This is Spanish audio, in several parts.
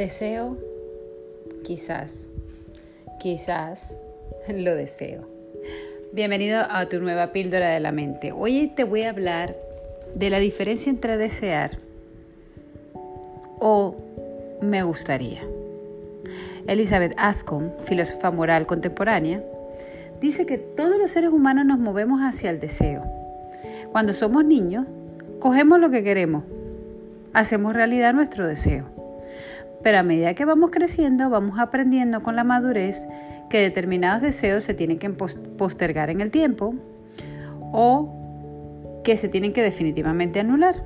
Deseo, quizás, quizás lo deseo. Bienvenido a tu nueva píldora de la mente. Hoy te voy a hablar de la diferencia entre desear o me gustaría. Elizabeth Ascom, filósofa moral contemporánea, dice que todos los seres humanos nos movemos hacia el deseo. Cuando somos niños, cogemos lo que queremos, hacemos realidad nuestro deseo. Pero a medida que vamos creciendo, vamos aprendiendo con la madurez que determinados deseos se tienen que postergar en el tiempo o que se tienen que definitivamente anular.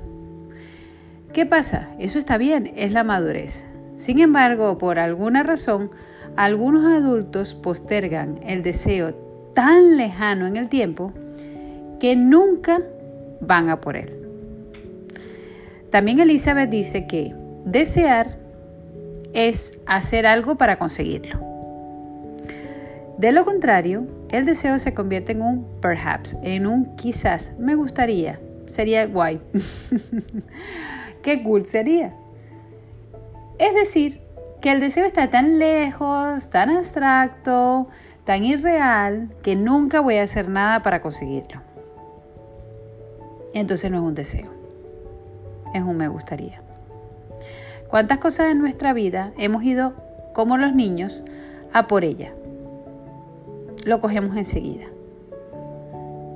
¿Qué pasa? Eso está bien, es la madurez. Sin embargo, por alguna razón, algunos adultos postergan el deseo tan lejano en el tiempo que nunca van a por él. También Elizabeth dice que desear es hacer algo para conseguirlo. De lo contrario, el deseo se convierte en un perhaps, en un quizás, me gustaría, sería guay. Qué cool sería. Es decir, que el deseo está tan lejos, tan abstracto, tan irreal, que nunca voy a hacer nada para conseguirlo. Entonces no es un deseo, es un me gustaría. ¿Cuántas cosas en nuestra vida hemos ido, como los niños, a por ella? Lo cogemos enseguida.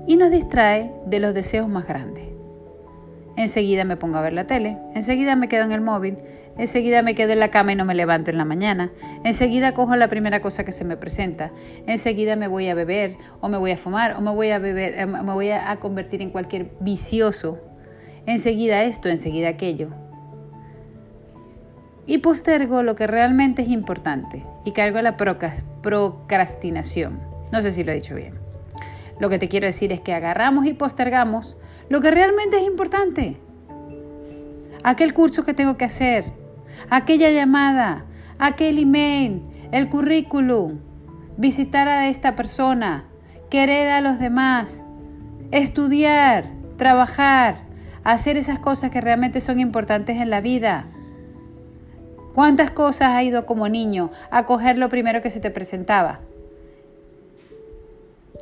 Y nos distrae de los deseos más grandes. Enseguida me pongo a ver la tele, enseguida me quedo en el móvil, enseguida me quedo en la cama y no me levanto en la mañana, enseguida cojo la primera cosa que se me presenta, enseguida me voy a beber o me voy a fumar o me voy a beber, eh, me voy a convertir en cualquier vicioso, enseguida esto, enseguida aquello y postergo lo que realmente es importante y cargo la procrastinación. No sé si lo he dicho bien. Lo que te quiero decir es que agarramos y postergamos lo que realmente es importante. Aquel curso que tengo que hacer, aquella llamada, aquel email, el currículum, visitar a esta persona, querer a los demás, estudiar, trabajar, hacer esas cosas que realmente son importantes en la vida ¿Cuántas cosas has ido como niño a coger lo primero que se te presentaba?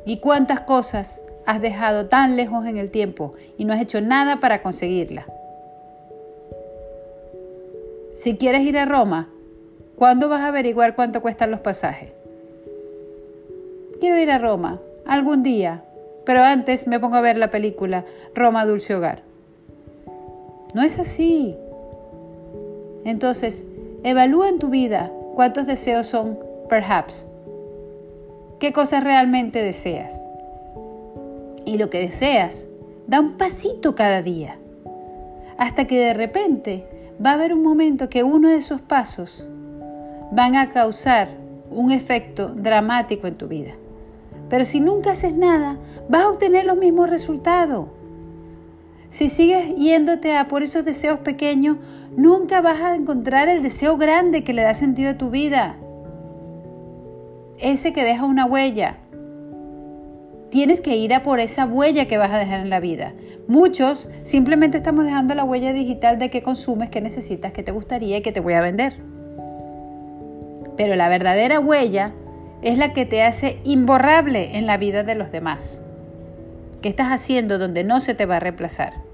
¿Y cuántas cosas has dejado tan lejos en el tiempo y no has hecho nada para conseguirla? Si quieres ir a Roma, ¿cuándo vas a averiguar cuánto cuestan los pasajes? Quiero ir a Roma, algún día, pero antes me pongo a ver la película Roma Dulce Hogar. No es así. Entonces, Evalúa en tu vida cuántos deseos son perhaps. ¿Qué cosas realmente deseas? Y lo que deseas, da un pasito cada día. Hasta que de repente va a haber un momento que uno de esos pasos van a causar un efecto dramático en tu vida. Pero si nunca haces nada, vas a obtener los mismos resultados. Si sigues yéndote a por esos deseos pequeños, nunca vas a encontrar el deseo grande que le da sentido a tu vida. Ese que deja una huella. Tienes que ir a por esa huella que vas a dejar en la vida. Muchos simplemente estamos dejando la huella digital de qué consumes, qué necesitas, qué te gustaría y qué te voy a vender. Pero la verdadera huella es la que te hace imborrable en la vida de los demás. ¿Qué estás haciendo donde no se te va a reemplazar?